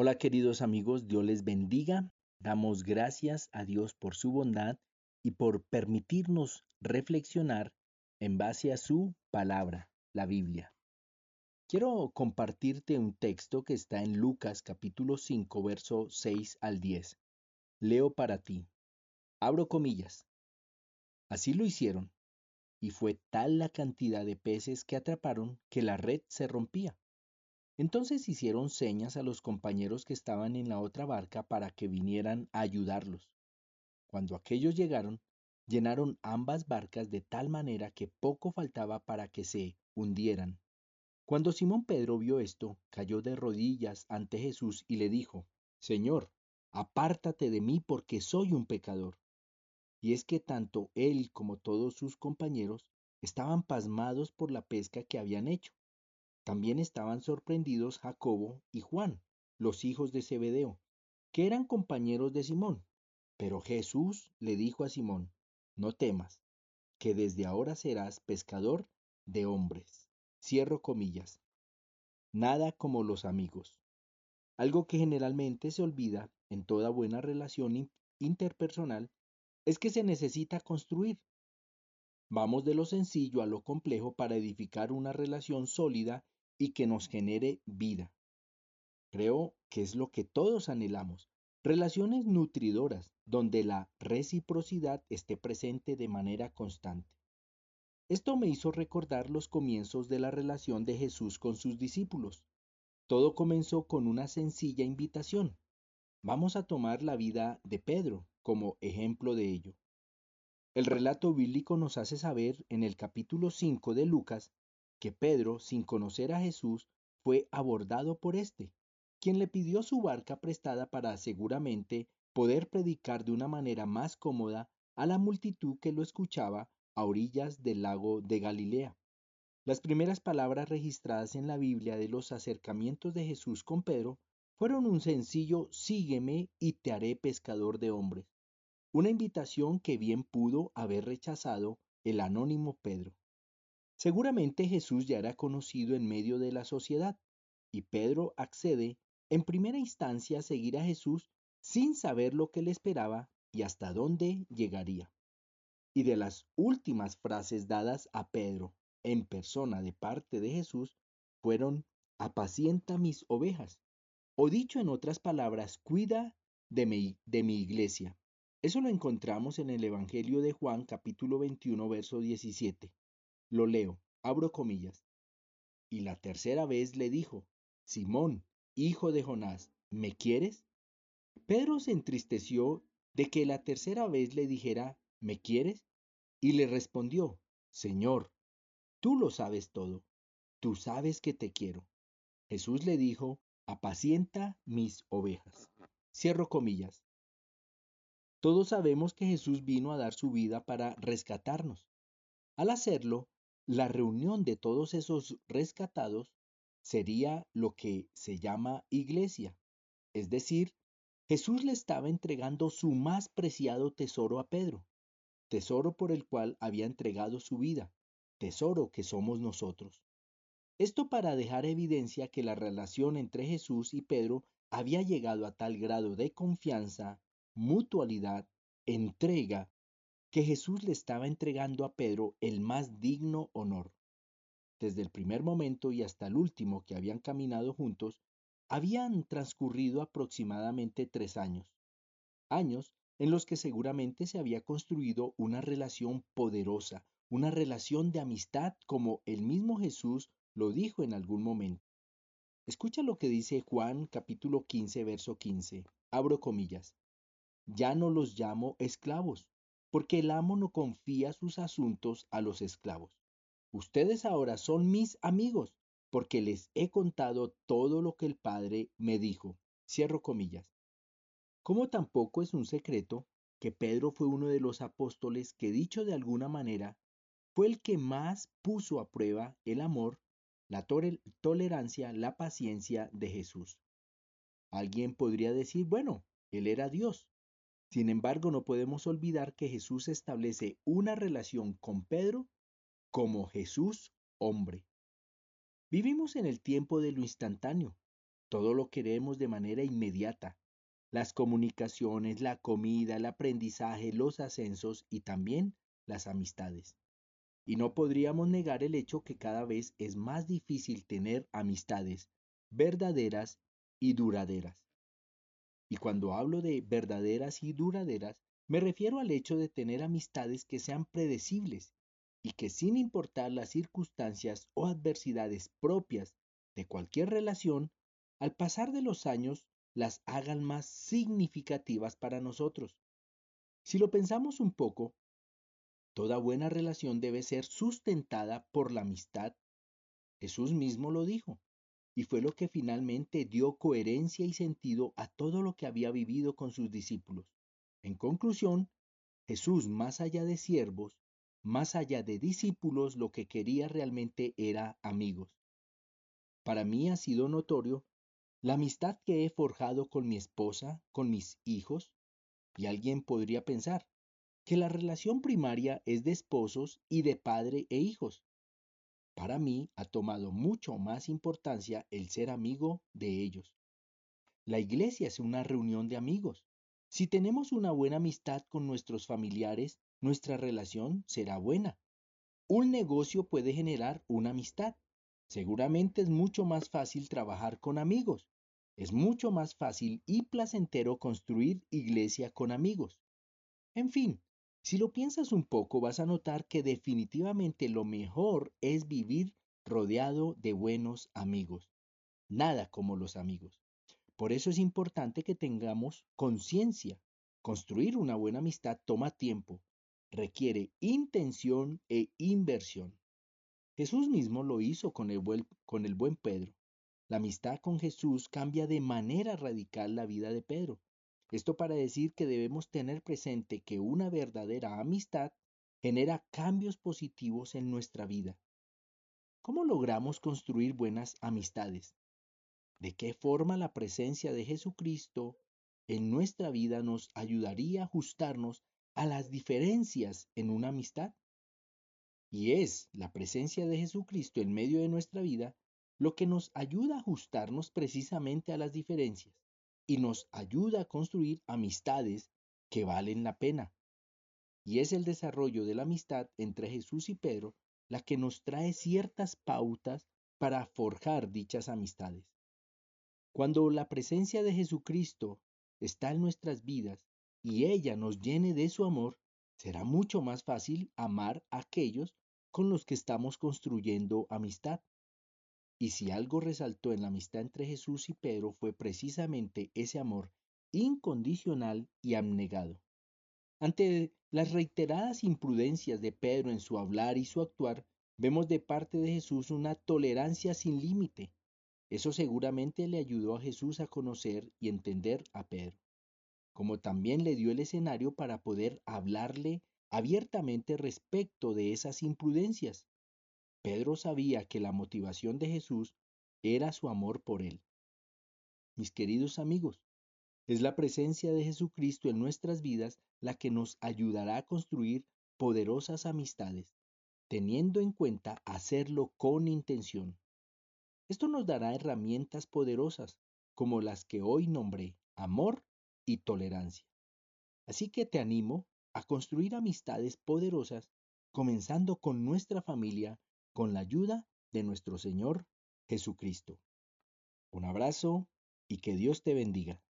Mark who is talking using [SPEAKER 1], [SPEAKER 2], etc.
[SPEAKER 1] Hola queridos amigos, Dios les bendiga. Damos gracias a Dios por su bondad y por permitirnos reflexionar en base a su palabra, la Biblia. Quiero compartirte un texto que está en Lucas capítulo 5, verso 6 al 10. Leo para ti. Abro comillas. Así lo hicieron, y fue tal la cantidad de peces que atraparon que la red se rompía. Entonces hicieron señas a los compañeros que estaban en la otra barca para que vinieran a ayudarlos. Cuando aquellos llegaron, llenaron ambas barcas de tal manera que poco faltaba para que se hundieran. Cuando Simón Pedro vio esto, cayó de rodillas ante Jesús y le dijo, Señor, apártate de mí porque soy un pecador. Y es que tanto él como todos sus compañeros estaban pasmados por la pesca que habían hecho también estaban sorprendidos Jacobo y Juan, los hijos de Zebedeo, que eran compañeros de Simón. Pero Jesús le dijo a Simón, no temas, que desde ahora serás pescador de hombres. Cierro comillas. Nada como los amigos. Algo que generalmente se olvida en toda buena relación interpersonal es que se necesita construir. Vamos de lo sencillo a lo complejo para edificar una relación sólida y que nos genere vida. Creo que es lo que todos anhelamos. Relaciones nutridoras donde la reciprocidad esté presente de manera constante. Esto me hizo recordar los comienzos de la relación de Jesús con sus discípulos. Todo comenzó con una sencilla invitación. Vamos a tomar la vida de Pedro como ejemplo de ello. El relato bíblico nos hace saber en el capítulo 5 de Lucas que Pedro, sin conocer a Jesús, fue abordado por éste, quien le pidió su barca prestada para seguramente poder predicar de una manera más cómoda a la multitud que lo escuchaba a orillas del lago de Galilea. Las primeras palabras registradas en la Biblia de los acercamientos de Jesús con Pedro fueron un sencillo sígueme y te haré pescador de hombres, una invitación que bien pudo haber rechazado el anónimo Pedro. Seguramente Jesús ya era conocido en medio de la sociedad, y Pedro accede en primera instancia a seguir a Jesús sin saber lo que le esperaba y hasta dónde llegaría. Y de las últimas frases dadas a Pedro en persona de parte de Jesús fueron, apacienta mis ovejas, o dicho en otras palabras, cuida de mi, iglesia. Eso lo encontramos en el Evangelio de Juan capítulo 21, verso 17. Lo leo, abro comillas. Y la tercera vez le dijo, Simón, hijo de Jonás, ¿me quieres? Pedro se entristeció de que la tercera vez le dijera, ¿me quieres? Y le respondió, Señor, tú lo sabes todo, tú sabes que te quiero. Jesús le dijo, apacienta mis ovejas. Cierro comillas. Todos sabemos que Jesús vino a dar su vida para rescatarnos. Al hacerlo, la reunión de todos esos rescatados sería lo que se llama iglesia. Es decir, Jesús le estaba entregando su más preciado tesoro a Pedro, tesoro por el cual había entregado su vida, tesoro que somos nosotros. Esto para dejar evidencia que la relación entre Jesús y Pedro había llegado a tal grado de confianza, mutualidad, entrega, que Jesús le estaba entregando a Pedro el más digno honor. Desde el primer momento y hasta el último que habían caminado juntos, habían transcurrido aproximadamente tres años. Años en los que seguramente se había construido una relación poderosa, una relación de amistad como el mismo Jesús lo dijo en algún momento. Escucha lo que dice Juan capítulo 15, verso 15. Abro comillas. Ya no los llamo esclavos, porque el amo no confía sus asuntos a los esclavos. Ustedes ahora son mis amigos, porque les he contado todo lo que el Padre me dijo. Cierro comillas. Como tampoco es un secreto que Pedro fue uno de los apóstoles que, dicho de alguna manera, fue el que más puso a prueba el amor, la tolerancia, la paciencia de Jesús. Alguien podría decir, bueno, él era Dios, sin embargo, no podemos olvidar que Jesús establece una relación con Pedro como Jesús hombre. Vivimos en el tiempo de lo instantáneo. Todo lo queremos de manera inmediata. Las comunicaciones, la comida, el aprendizaje, los ascensos y también las amistades. Y no podríamos negar el hecho que cada vez es más difícil tener amistades verdaderas y duraderas. Y cuando hablo de verdaderas y duraderas, me refiero al hecho de tener amistades que sean predecibles y que sin importar las circunstancias o adversidades propias de cualquier relación, al pasar de los años las hagan más significativas para nosotros. Si lo pensamos un poco, toda buena relación debe ser sustentada por la amistad. Jesús mismo lo dijo, y fue lo que finalmente dio coherencia y sentido a todo lo que había vivido con sus discípulos. En conclusión, Jesús, más allá de siervos, más allá de discípulos, lo que quería realmente era amigos. Para mí ha sido notorio la amistad que he forjado con mi esposa, con mis hijos, y alguien podría pensar que la relación primaria es de esposos y de padre e hijos. Para mí ha tomado mucho más importancia el ser amigo de ellos. La iglesia es una reunión de amigos. Si tenemos una buena amistad con nuestros familiares, nuestra relación será buena. Un negocio puede generar una amistad. Seguramente es mucho más fácil trabajar con amigos. Es mucho más fácil y placentero construir iglesia con amigos. En fin, si lo piensas un poco vas a notar que definitivamente lo mejor es vivir rodeado de buenos amigos. Nada como los amigos. Por eso es importante que tengamos conciencia. Construir una buena amistad toma tiempo, requiere intención e inversión. Jesús mismo lo hizo con el, buen, Pedro. La amistad con Jesús cambia de manera radical la vida de Pedro. Esto para decir que debemos tener presente que una verdadera amistad genera cambios positivos en nuestra vida. ¿Cómo logramos construir buenas amistades? ¿De qué forma la presencia de Jesucristo en nuestra vida nos ayudaría a ajustarnos a las diferencias en una amistad? Y es la presencia de Jesucristo en medio de nuestra vida lo que nos ayuda a ajustarnos precisamente a las diferencias y nos ayuda a construir amistades que valen la pena. Y es el desarrollo de la amistad entre Jesús y Pedro la que nos trae ciertas pautas para forjar dichas amistades. Cuando la presencia de Jesucristo está en nuestras vidas y ella nos llene de su amor, será mucho más fácil amar a aquellos con los que estamos construyendo amistad. Y si algo resaltó en la amistad entre Jesús y Pedro fue precisamente ese amor incondicional y abnegado. Ante las reiteradas imprudencias de Pedro en su hablar y su actuar, vemos de parte de Jesús una tolerancia sin límite, eso seguramente le ayudó a Jesús a conocer y entender a Pedro, como también le dio el escenario para poder hablarle abiertamente respecto de esas imprudencias. Pedro sabía que la motivación de Jesús era su amor por él. Mis queridos amigos, es la presencia de Jesucristo en nuestras vidas la que nos ayudará a construir poderosas amistades, teniendo en cuenta hacerlo con intención. Esto nos dará herramientas poderosas como las que hoy nombré amor y tolerancia. Así que te animo a construir amistades poderosas, comenzando con nuestra familia, con la ayuda de nuestro Señor Jesucristo. Un abrazo y que Dios te bendiga.